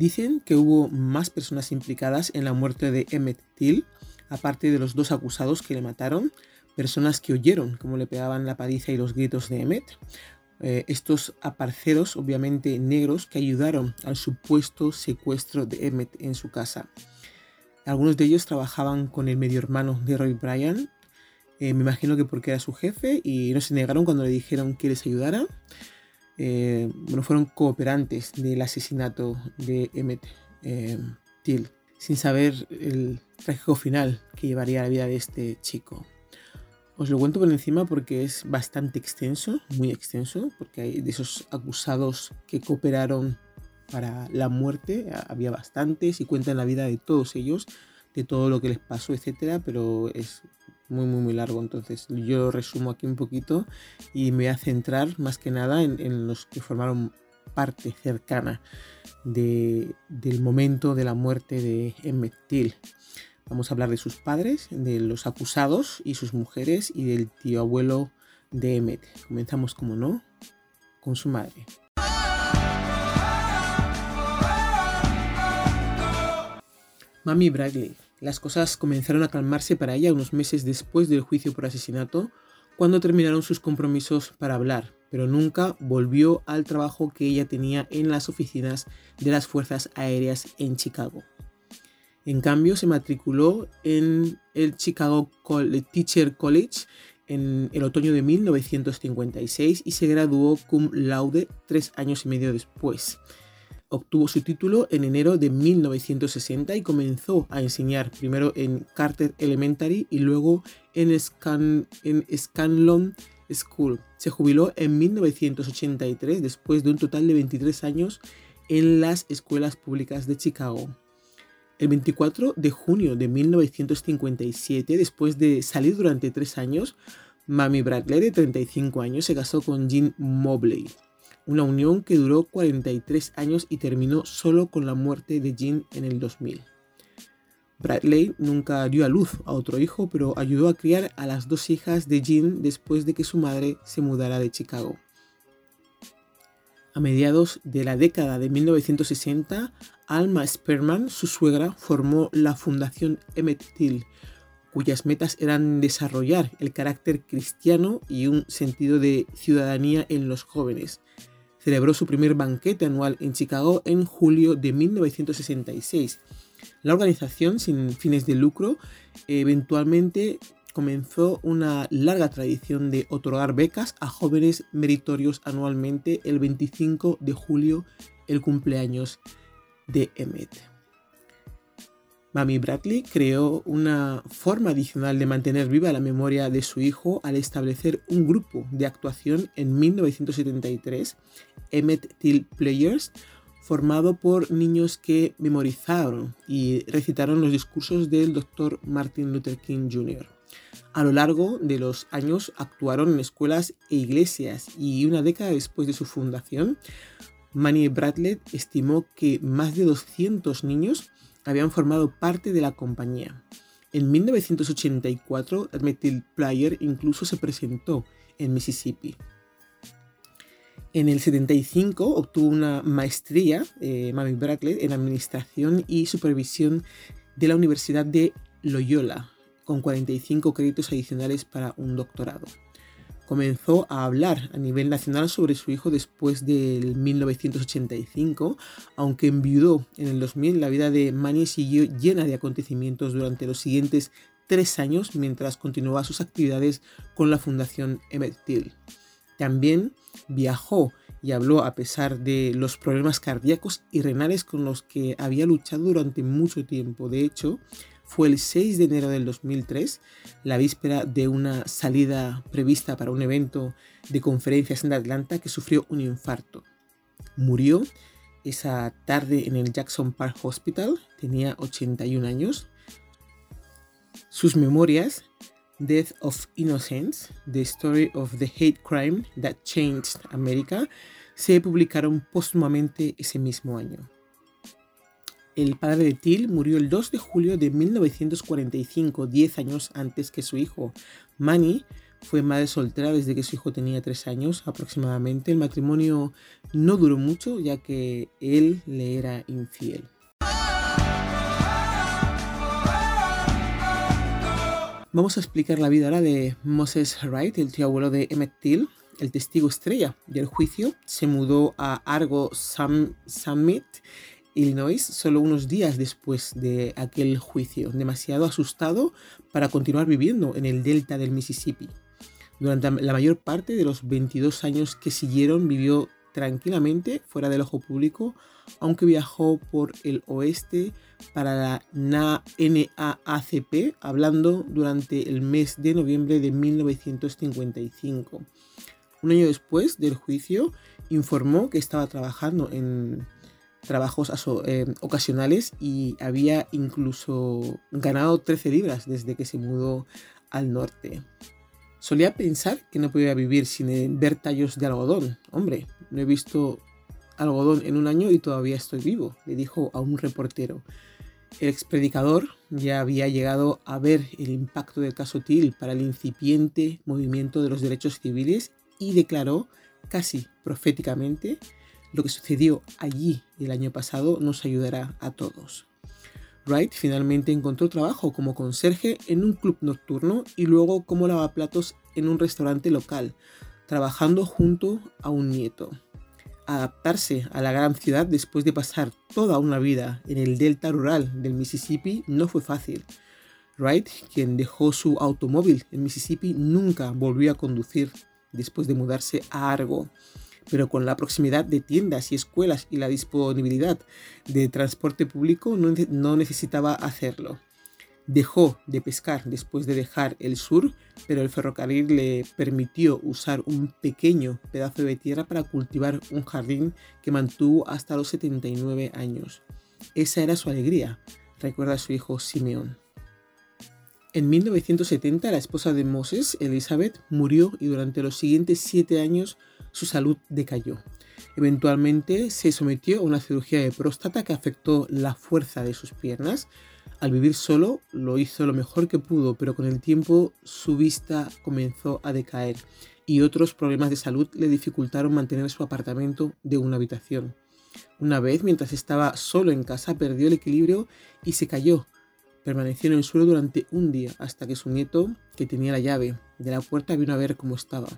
Dicen que hubo más personas implicadas en la muerte de Emmett Till, aparte de los dos acusados que le mataron, personas que oyeron cómo le pegaban la paliza y los gritos de Emmett. Eh, estos aparceros, obviamente negros, que ayudaron al supuesto secuestro de Emmett en su casa. Algunos de ellos trabajaban con el medio hermano de Roy Bryan, eh, me imagino que porque era su jefe y no se negaron cuando le dijeron que les ayudara. Eh, bueno, fueron cooperantes del asesinato de Emmett Till, sin saber el trágico final que llevaría la vida de este chico. Os lo cuento por encima porque es bastante extenso, muy extenso, porque hay de esos acusados que cooperaron para la muerte, había bastantes y cuentan la vida de todos ellos, de todo lo que les pasó, etcétera, pero es muy, muy, muy largo. Entonces, yo resumo aquí un poquito y me voy a centrar más que nada en, los que formaron parte cercana del momento de la muerte de Emmett Till. Vamos a hablar de sus padres, de los acusados y sus mujeres y del tío abuelo de Emmet. Comenzamos, como no, con su madre. Mami Bradley. Las cosas comenzaron a calmarse para ella unos meses después del juicio por asesinato, cuando terminaron sus compromisos para hablar, pero nunca volvió al trabajo que ella tenía en las oficinas de las Fuerzas Aéreas en Chicago. En cambio, se matriculó en el Chicago Teacher College en el otoño de 1956 y se graduó cum laude tres años y medio después. Obtuvo su título en enero de 1960 y comenzó a enseñar primero en Carter Elementary y luego en, Scanlon School. Se jubiló en 1983 después de un total de 23 años en las escuelas públicas de Chicago. El 24 de junio de 1957, después de salir durante tres años, Mami Bradley, de 35 años, se casó con Jean Mobley, una unión que duró 43 años y terminó solo con la muerte de Jean en el 2000. Bradley nunca dio a luz a otro hijo, pero ayudó a criar a las dos hijas de Jean después de que su madre se mudara de Chicago. A mediados de la década de 1960, Alma Sperman, su suegra, formó la Fundación Emmett Till, cuyas metas eran desarrollar el carácter cristiano y un sentido de ciudadanía en los jóvenes. Celebró su primer banquete anual en Chicago en julio de 1966. La organización, sin fines de lucro, eventualmente comenzó una larga tradición de otorgar becas a jóvenes meritorios anualmente el 25 de julio, el cumpleaños de Emmet. Mami Bradley creó una forma adicional de mantener viva la memoria de su hijo al establecer un grupo de actuación en 1973, Emmet Till Players, formado por niños que memorizaron y recitaron los discursos del Dr. Martin Luther King Jr. A lo largo de los años actuaron en escuelas e iglesias y una década después de su fundación, Manny Bradley estimó que más de 200 niños habían formado parte de la compañía. En 1984, Admitil Player incluso se presentó en Mississippi. En el 75 obtuvo una maestría, eh, Mami Bradley, en Administración y Supervisión de la Universidad de Loyola, con 45 créditos adicionales para un doctorado. Comenzó a hablar a nivel nacional sobre su hijo después del 1985, aunque enviudó en el 2000, la vida de Manny siguió llena de acontecimientos durante los siguientes tres años mientras continuaba sus actividades con la Fundación Emmett Till. También viajó y habló a pesar de los problemas cardíacos y renales con los que había luchado durante mucho tiempo. De hecho, fue el 6 de enero del 2003, la víspera de una salida prevista para un evento de conferencias en Atlanta, que sufrió un infarto. Murió esa tarde en el Jackson Park Hospital, tenía 81 años. Sus memorias, Death of Innocence, The Story of the Hate Crime That Changed America, se publicaron póstumamente ese mismo año. El padre de Till murió el 2 de julio de 1945, 10 años antes que su hijo. Manny fue madre soltera desde que su hijo tenía tres años aproximadamente. El matrimonio no duró mucho ya que él le era infiel. Vamos a explicar la vida ahora de Moses Wright, el tío abuelo de Emmett Till, el testigo estrella del juicio. Se mudó a Argo Summit, Illinois, solo unos días después de aquel juicio, demasiado asustado para continuar viviendo en el delta del Mississippi. Durante la mayor parte de los 22 años que siguieron vivió tranquilamente fuera del ojo público, aunque viajó por el oeste para la NAACP, hablando durante el mes de noviembre de 1955. Un año después del juicio, informó que estaba trabajando en trabajos eh, ocasionales y había incluso ganado 13 libras desde que se mudó al norte. Solía pensar que no podía vivir sin eh, ver tallos de algodón. Hombre, no he visto algodón en un año y todavía estoy vivo, le dijo a un reportero. El expredicador ya había llegado a ver el impacto del caso Till para el incipiente movimiento de los derechos civiles y declaró, casi proféticamente, lo que sucedió allí el año pasado nos ayudará a todos. Wright finalmente encontró trabajo como conserje en un club nocturno y luego como lavaplatos en un restaurante local, trabajando junto a un nieto. Adaptarse a la gran ciudad después de pasar toda una vida en el delta rural del Mississippi no fue fácil. Wright, quien dejó su automóvil en Mississippi, nunca volvió a conducir después de mudarse a Argo pero con la proximidad de tiendas y escuelas y la disponibilidad de transporte público no, necesitaba hacerlo. Dejó de pescar después de dejar el sur, pero el ferrocarril le permitió usar un pequeño pedazo de tierra para cultivar un jardín que mantuvo hasta los 79 años. Esa era su alegría, recuerda a su hijo Simeón. En 1970 la esposa de Moses, Elizabeth, murió y durante los siguientes siete años su salud decayó. Eventualmente se sometió a una cirugía de próstata que afectó la fuerza de sus piernas. Al vivir solo lo hizo lo mejor que pudo, pero con el tiempo su vista comenzó a decaer y otros problemas de salud le dificultaron mantener su apartamento de una habitación. Una vez, mientras estaba solo en casa, perdió el equilibrio y se cayó. Permaneció en el suelo durante un día hasta que su nieto, que tenía la llave de la puerta, vino a ver cómo estaba.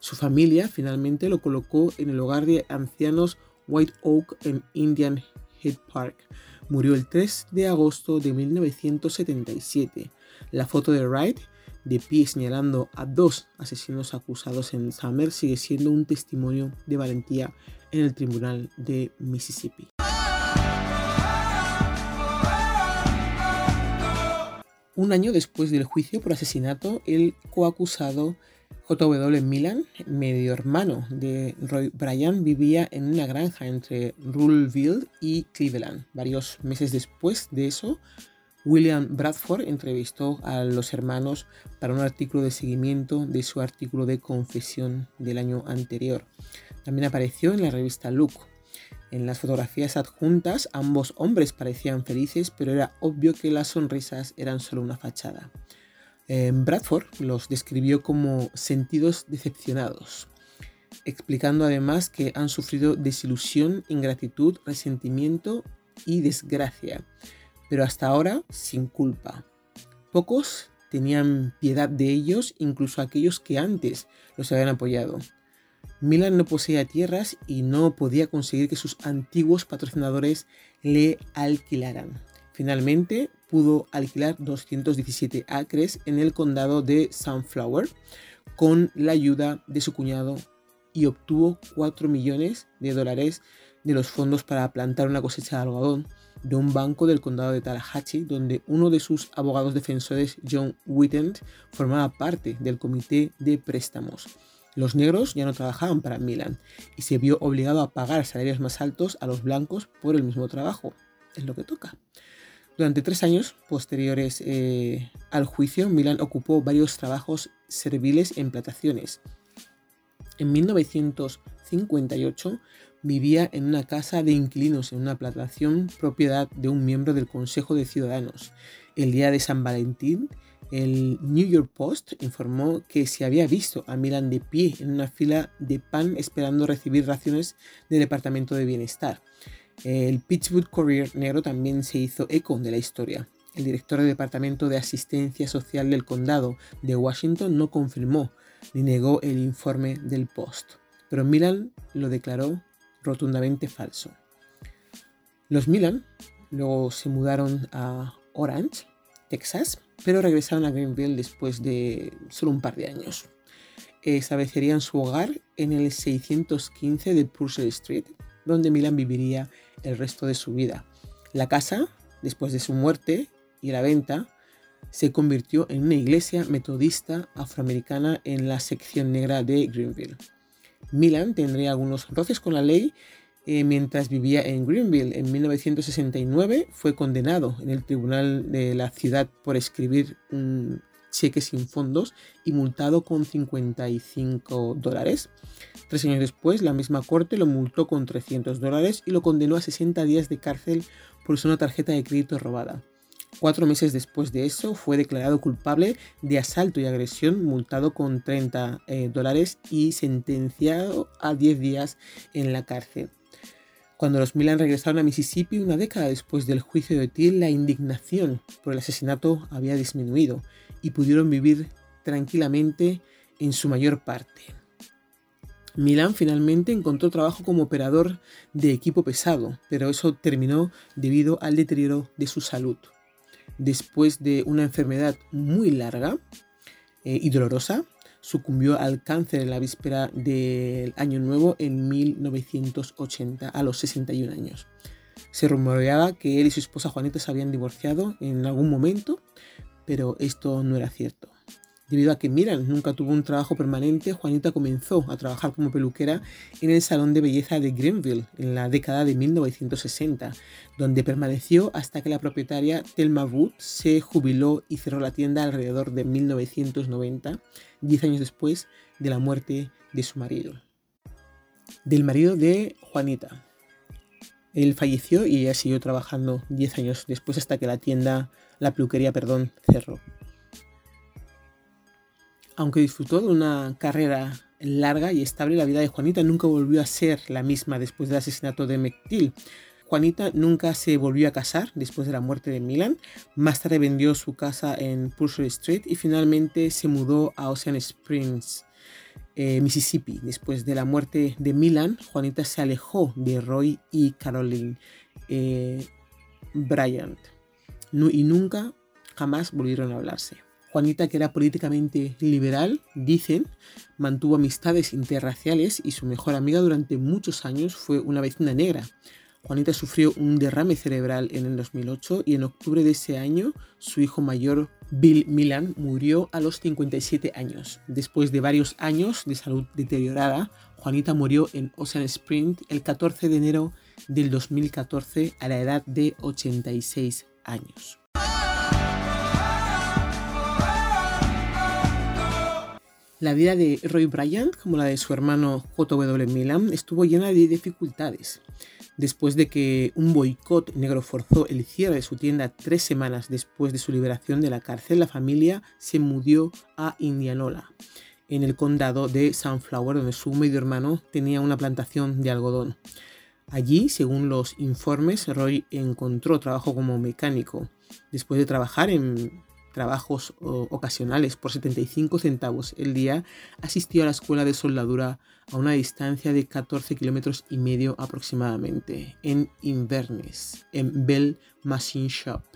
Su familia finalmente lo colocó en el hogar de ancianos White Oak en Indian Head Park. Murió el 3 de agosto de 1977. La foto de Wright, de pie señalando a dos asesinos acusados en Summer, sigue siendo un testimonio de valentía en el Tribunal de Mississippi. Un año después del juicio por asesinato, el coacusado J.W. Milan, medio hermano de Roy Bryan, vivía en una granja entre Ruleville y Cleveland. Varios meses después de eso, William Bradford entrevistó a los hermanos para un artículo de seguimiento de su artículo de confesión del año anterior. También apareció en la revista Look. En las fotografías adjuntas, ambos hombres parecían felices, pero era obvio que las sonrisas eran solo una fachada. Bradford los describió como sentidos decepcionados, explicando además que han sufrido desilusión, ingratitud, resentimiento y desgracia, pero hasta ahora sin culpa. Pocos tenían piedad de ellos, incluso aquellos que antes los habían apoyado. Milan no poseía tierras y no podía conseguir que sus antiguos patrocinadores le alquilaran. Finalmente pudo alquilar 217 acres en el condado de Sunflower con la ayuda de su cuñado y obtuvo 4 millones de dólares de los fondos para plantar una cosecha de algodón de un banco del condado de Tallahatchie, donde uno de sus abogados defensores, John Witten, formaba parte del comité de préstamos. Los negros ya no trabajaban para Milan y se vio obligado a pagar salarios más altos a los blancos por el mismo trabajo. Es lo que toca. Durante tres años posteriores eh, al juicio, Milan ocupó varios trabajos serviles en plantaciones. En 1958 vivía en una casa de inquilinos en una plantación propiedad de un miembro del Consejo de Ciudadanos. El día de San Valentín El New York Post informó que se había visto a Milan de pie en una fila de pan esperando recibir raciones del Departamento de Bienestar. El Pittsburgh Courier Negro también se hizo eco de la historia. El director del Departamento de Asistencia Social del Condado de Washington no confirmó ni negó el informe del Post, pero Milan lo declaró rotundamente falso. Los Milan luego se mudaron a Orange, Texas, pero regresaron a Greenville después de solo un par de años. Establecerían su hogar en el 615 de Purcell Street, donde Milan viviría el resto de su vida. La casa, después de su muerte y la venta, se convirtió en una iglesia metodista afroamericana en la sección negra de Greenville. Milan tendría algunos roces con la ley eh, mientras vivía en Greenville. En 1969 fue condenado en el tribunal de la ciudad por escribir un cheque sin fondos y multado con 55 dólares. Tres años después, la misma corte lo multó con 300 dólares y lo condenó a 60 días de cárcel por usar una tarjeta de crédito robada. Cuatro meses después de eso fue declarado culpable de asalto y agresión, multado con 30 eh, dólares y sentenciado a 10 días en la cárcel. Cuando los Milan regresaron a Mississippi una década después del juicio de Till, la indignación por el asesinato había disminuido y pudieron vivir tranquilamente en su mayor parte. Milan finalmente encontró trabajo como operador de equipo pesado, pero eso terminó debido al deterioro de su salud después de una enfermedad muy larga eh, y dolorosa, sucumbió al cáncer en la víspera del Año Nuevo en 1980, a los 61 años. Se rumoreaba que él y su esposa Juanita se habían divorciado en algún momento, pero esto no era cierto. Debido a que Miran nunca tuvo un trabajo permanente, Juanita comenzó a trabajar como peluquera en el Salón de Belleza de Greenville en la década de 1960, donde permaneció hasta que la propietaria Thelma Wood se jubiló y cerró la tienda alrededor de 1990, 10 años después de la muerte de su marido. Del marido de Juanita. Él falleció y ella siguió trabajando 10 años después hasta que la tienda, la peluquería, perdón, cerró. Aunque disfrutó de una carrera larga y estable, la vida de Juanita nunca volvió a ser la misma después del asesinato de McTill. Juanita nunca se volvió a casar después de la muerte de Milan. Más tarde vendió su casa en Purcell Street y finalmente se mudó a Ocean Springs, eh, Mississippi. Después de la muerte de Milan, Juanita se alejó de Roy y Caroline eh, Bryant y nunca jamás volvieron a hablarse. Juanita, que era políticamente liberal, dicen, mantuvo amistades interraciales y su mejor amiga durante muchos años fue una vecina negra. Juanita sufrió un derrame cerebral en el 2008 y en octubre de ese año su hijo mayor Bill Milan murió a los 57 años. Después de varios años de salud deteriorada, Juanita murió en Ocean Spring el 14 de enero del 2014 a la edad de 86 años. La vida de Roy Bryant, como la de su hermano J.W. Milan, estuvo llena de dificultades. Después de que un boicot negro forzó el cierre de su tienda tres semanas después de su liberación de la cárcel, la familia se mudó a Indianola, en el condado de Sunflower, donde su medio hermano tenía una plantación de algodón. Allí, según los informes, Roy encontró trabajo como mecánico. Después de trabajar en trabajos ocasionales por 75 centavos el día, asistió a la escuela de soldadura a una distancia de 14 kilómetros y medio aproximadamente en Inverness, en Bell Machine Shop.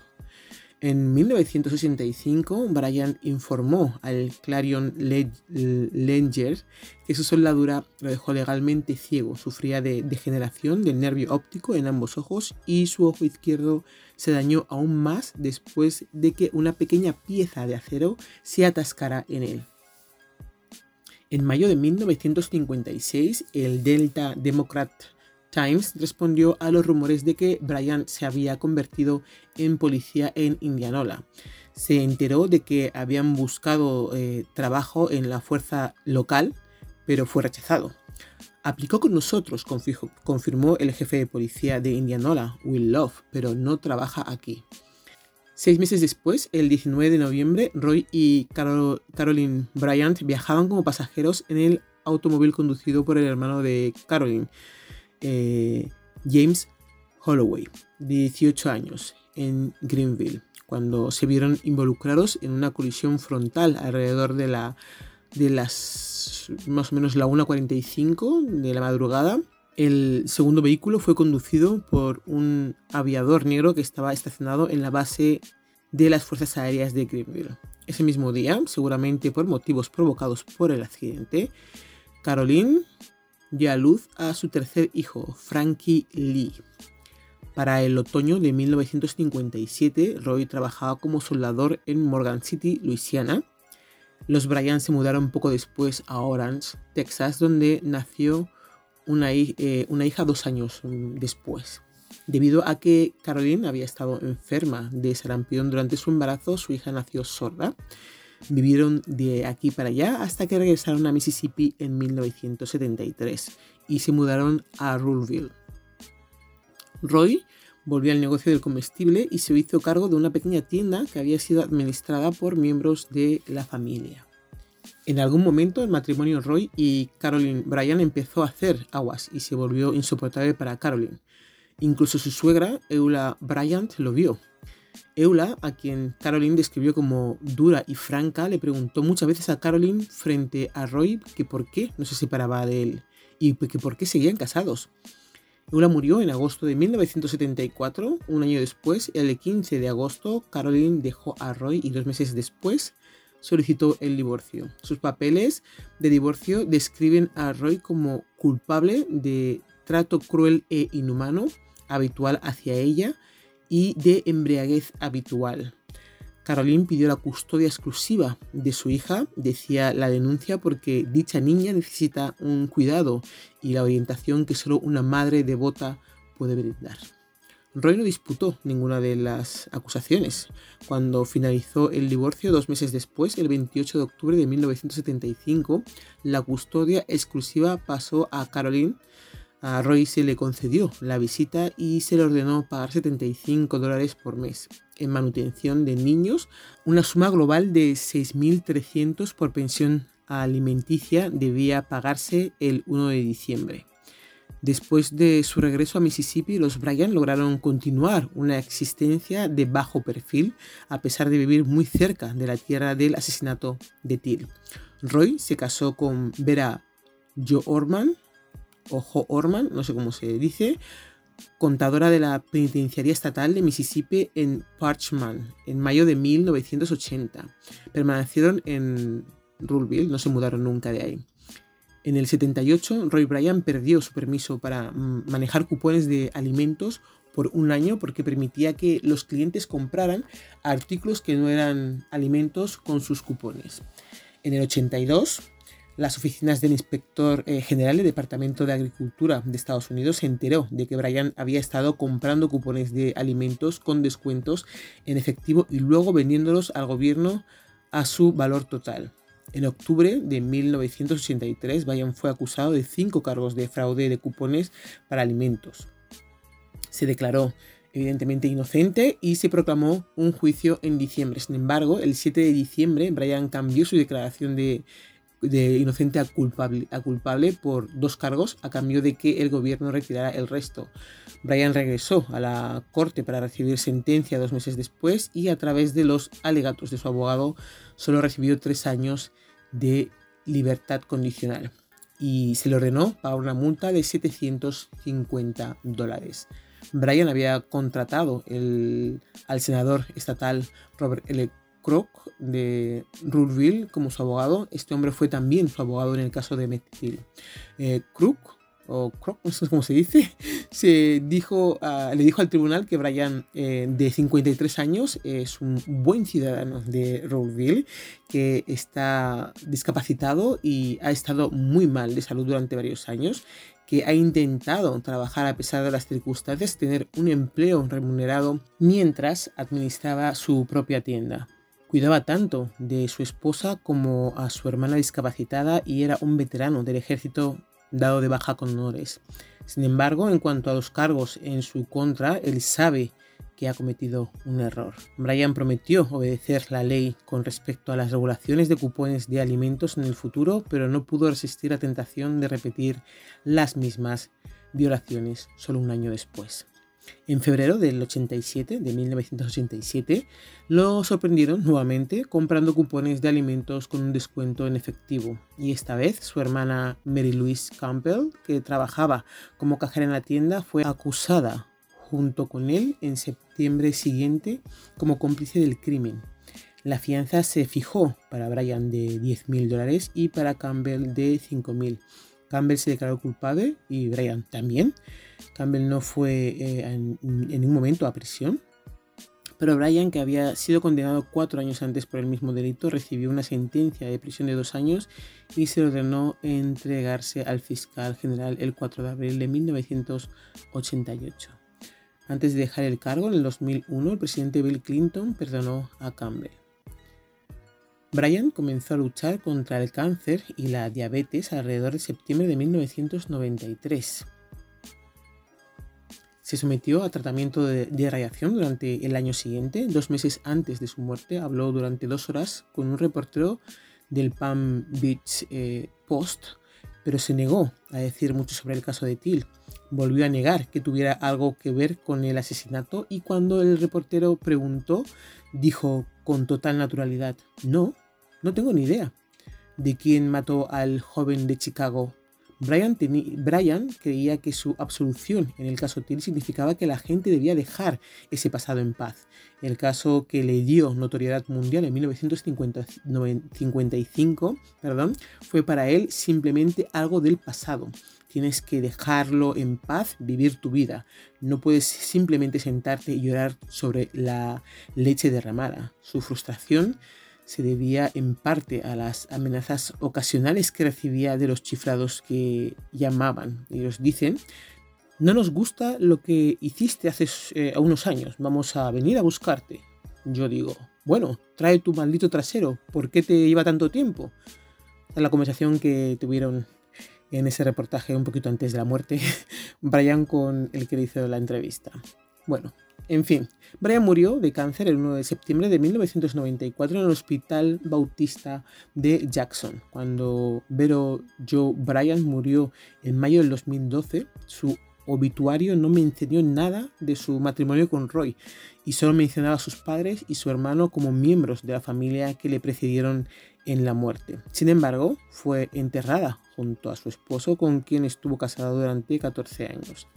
En 1965, Bryant informó al Clarion Ledger que su soldadura lo dejó legalmente ciego. Sufría de degeneración del nervio óptico en ambos ojos y su ojo izquierdo se dañó aún más después de que una pequeña pieza de acero se atascara en él. En mayo de 1956, el Delta Democrat Times respondió a los rumores de que Bryant se había convertido en policía en Indianola. Se enteró de que habían buscado eh, trabajo en la fuerza local, pero fue rechazado. Aplicó con nosotros, confirmó el jefe de policía de Indianola, Will Love, pero no trabaja aquí. Seis meses después, el 19 de noviembre, Roy y Caroline Bryant viajaban como pasajeros en el automóvil conducido por el hermano de Caroline, eh, James Holloway, de 18 años, en Greenville, cuando se vieron involucrados en una colisión frontal alrededor de, la, de las más o menos la 1.45 de la madrugada. El segundo vehículo fue conducido por un aviador negro que estaba estacionado en la base de las Fuerzas Aéreas de Greenville. Ese mismo día, seguramente por motivos provocados por el accidente, Caroline dio a luz a su tercer hijo, Frankie Lee. Para el otoño de 1957, Roy trabajaba como soldador en Morgan City, Luisiana. Los Bryan se mudaron poco después a Orange, Texas, donde nació una, eh, una hija dos años después. Debido a que Caroline había estado enferma de sarampión durante su embarazo, su hija nació sorda. Vivieron de aquí para allá hasta que regresaron a Mississippi en 1973 y se mudaron a Ruleville. Roy volvió al negocio del comestible y se hizo cargo de una pequeña tienda que había sido administrada por miembros de la familia. En algún momento el matrimonio Roy y Caroline Bryan empezó a hacer aguas y se volvió insoportable para Caroline. Incluso su suegra, Eula Bryant, lo vio. Eula, a quien Caroline describió como dura y franca, le preguntó muchas veces a Caroline frente a Roy que por qué no se separaba de él y que por qué seguían casados. Eula murió en agosto de 1974. Un año después, el 15 de agosto, Caroline dejó a Roy y dos meses después solicitó el divorcio. Sus papeles de divorcio describen a Roy como culpable de trato cruel e inhumano habitual hacia ella y de embriaguez habitual. Caroline pidió la custodia exclusiva de su hija, decía la denuncia, porque dicha niña necesita un cuidado y la orientación que solo una madre devota puede brindar. Roy no disputó ninguna de las acusaciones. Cuando finalizó el divorcio dos meses después, el 28 de octubre de 1975, la custodia exclusiva pasó a Caroline. A Roy se le concedió la visita y se le ordenó pagar 75 dólares por mes en manutención de niños, una suma global de 6.300 por pensión alimenticia debía pagarse el 1 de diciembre. Después de su regreso a Mississippi, los Bryan lograron continuar una existencia de bajo perfil, a pesar de vivir muy cerca de la tierra del asesinato de Till. Roy se casó con Vera Jo Orman, o Jo Orman, no sé cómo se dice, contadora de la Penitenciaría Estatal de Mississippi en Parchman en mayo de 1980. Permanecieron en Ruleville, no se mudaron nunca de ahí. En el 78, Roy Bryan perdió su permiso para manejar cupones de alimentos por un año porque permitía que los clientes compraran artículos que no eran alimentos con sus cupones. En el 82, las oficinas del inspector eh, general del Departamento de Agricultura de Estados Unidos se enteró de que Brian había estado comprando cupones de alimentos con descuentos en efectivo y luego vendiéndolos al gobierno a su valor total. En octubre de 1983, Brian fue acusado de cinco cargos de fraude de cupones para alimentos. Se declaró evidentemente inocente y se proclamó un juicio en diciembre. Sin embargo, el 7 de diciembre, Brian cambió su declaración de de inocente a culpable, a culpable por dos cargos a cambio de que el gobierno retirara el resto. Brian regresó a la corte para recibir sentencia dos meses después y a través de los alegatos de su abogado solo recibió tres años de libertad condicional y se le ordenó pagar una multa de 750 dólares. Brian había contratado al senador estatal Robert L. Crook de Ruleville como su abogado. Este hombre fue también su abogado en el caso de Mettil. Eh, Crook, o Crook, no sé cómo se dice, se dijo, le dijo al tribunal que Brian, eh, de 53 años, es un buen ciudadano de Ruleville, que está discapacitado y ha estado muy mal de salud durante varios años que ha intentado trabajar a pesar de las circunstancias, tener un empleo remunerado mientras administraba su propia tienda. Cuidaba tanto de su esposa como a su hermana discapacitada y era un veterano del ejército dado de baja con honores. Sin embargo, en cuanto a los cargos en su contra, él sabe que ha cometido un error. Brian prometió obedecer la ley con respecto a las regulaciones de cupones de alimentos en el futuro, pero no pudo resistir la tentación de repetir las mismas violaciones solo un año después. En febrero del 87, de 1987, lo sorprendieron nuevamente comprando cupones de alimentos con un descuento en efectivo. Y esta vez su hermana Mary Louise Campbell, que trabajaba como cajera en la tienda, fue acusada junto con él en septiembre siguiente como cómplice del crimen. La fianza se fijó para Brian de 10.000 dólares y para Campbell de 5.000. Campbell se declaró culpable y Brian también. Campbell no fue eh, en, en ningún momento a prisión, pero Brian, que había sido condenado cuatro años antes por el mismo delito, recibió una sentencia de prisión de dos años y se ordenó entregarse al fiscal general el 4 de abril de 1988. Antes de dejar el cargo, en el 2001, el presidente Bill Clinton perdonó a Campbell. Brian comenzó a luchar contra el cáncer y la diabetes alrededor de septiembre de 1993. Se sometió a tratamiento de, radiación durante el año siguiente. Dos meses antes de su muerte, habló durante dos horas con un reportero del Palm Beach eh, Post, pero se negó a decir mucho sobre el caso de Till volvió a negar que tuviera algo que ver con el asesinato y cuando el reportero preguntó, dijo con total naturalidad, no, no tengo ni idea de quién mató al joven de Chicago Brian, creía que su absolución en el caso Till significaba que la gente debía dejar ese pasado en paz. El caso que le dio notoriedad mundial en 1955 perdón, fue para él simplemente algo del pasado. Tienes que dejarlo en paz, vivir tu vida. No puedes simplemente sentarte y llorar sobre la leche derramada. Su frustración se debía en parte a las amenazas ocasionales que recibía de los chiflados que llamaban. Ellos dicen, no nos gusta lo que hiciste hace eh, unos años, vamos a venir a buscarte. Yo digo, bueno, trae tu maldito trasero, ¿por qué te lleva tanto tiempo? La conversación que tuvieron en ese reportaje un poquito antes de la muerte, Brian con el que hizo la entrevista. Bueno, en fin, Brian murió de cáncer el 1 de septiembre de 1994 en el Hospital Bautista de Jackson. Cuando Vero Joe Brian murió en mayo del 2012, su obituario no mencionó nada de su matrimonio con Roy y solo mencionaba a sus padres y su hermano como miembros de la familia que le precedieron en la muerte. Sin embargo, fue enterrada junto a su esposo con quien estuvo casado durante 14 años.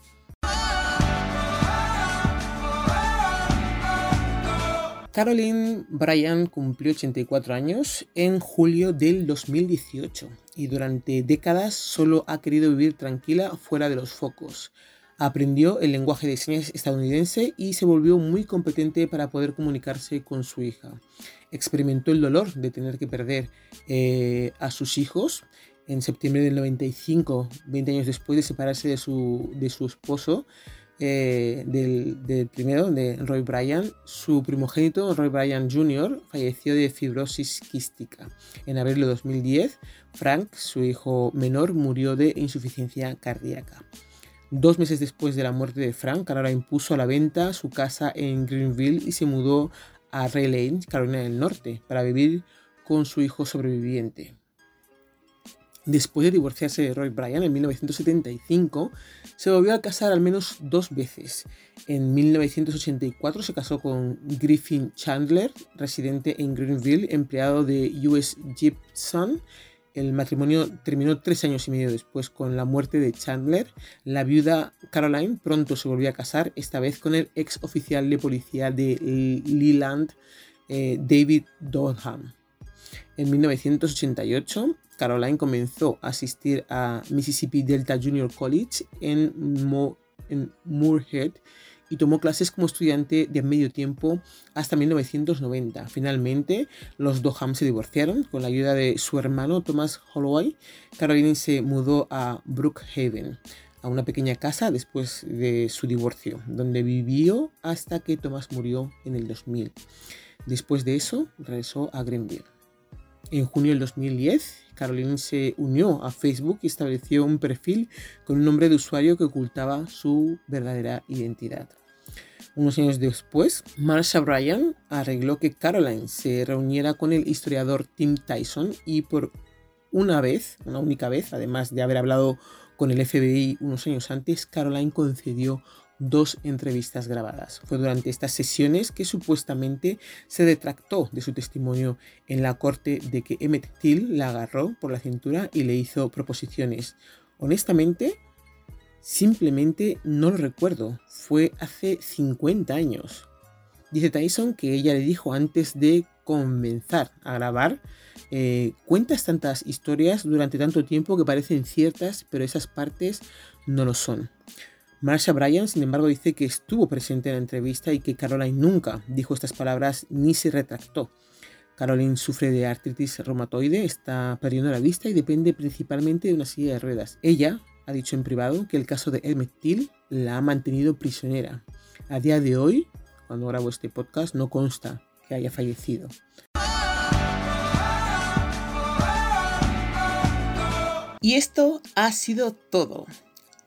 Caroline Bryan cumplió 84 años en julio del 2018 y durante décadas solo ha querido vivir tranquila fuera de los focos. Aprendió el lenguaje de señas estadounidense y se volvió muy competente para poder comunicarse con su hija. Experimentó el dolor de tener que perder eh, a sus hijos en septiembre del 95, 20 años después de separarse de su, de su esposo. Eh, del, primero, de Roy Bryan. Su primogénito, Roy Bryan Jr., falleció de fibrosis quística. En abril de 2010, Frank, su hijo menor, murió de insuficiencia cardíaca. Dos meses después de la muerte de Frank, Caroline impuso a la venta su casa en Greenville y se mudó a Raleigh, Carolina del Norte, para vivir con su hijo sobreviviente. Después de divorciarse de Roy Bryan en 1975, se volvió a casar al menos dos veces. En 1984 se casó con Griffin Chandler, residente en Greenville, empleado de US Gibson. El matrimonio terminó tres años y medio después con la muerte de Chandler. La viuda Caroline pronto se volvió a casar, esta vez con el ex oficial de policía de Leland, eh, David Dotham. En 1988 Caroline comenzó a asistir a Mississippi Delta Junior College en, Moorhead y tomó clases como estudiante de medio tiempo hasta 1990. Finalmente, los Doham se divorciaron con la ayuda de su hermano Thomas Holloway. Caroline se mudó a Brookhaven, a una pequeña casa después de su divorcio, donde vivió hasta que Thomas murió en el 2000. Después de eso, regresó a Greenville. En junio del 2010, Caroline se unió a Facebook y estableció un perfil con un nombre de usuario que ocultaba su verdadera identidad. Unos años después, Marsha Bryan arregló que Caroline se reuniera con el historiador Tim Tyson y por una vez, una única vez, además de haber hablado con el FBI unos años antes, Caroline concedió dos entrevistas grabadas. Fue durante estas sesiones que supuestamente se detractó de su testimonio en la corte de que Emmett Till la agarró por la cintura y le hizo proposiciones. Honestamente, simplemente no lo recuerdo. Fue hace 50 años. Dice Tyson que ella le dijo antes de comenzar a grabar, eh, cuentas tantas historias durante tanto tiempo que parecen ciertas, pero esas partes no lo son. Marsha Bryan, sin embargo, dice que estuvo presente en la entrevista y que Caroline nunca dijo estas palabras ni se retractó. Caroline sufre de artritis reumatoide, está perdiendo la vista y depende principalmente de una silla de ruedas. Ella ha dicho en privado que el caso de Emmett Till la ha mantenido prisionera. A día de hoy, cuando grabo este podcast, no consta que haya fallecido. Y esto ha sido todo.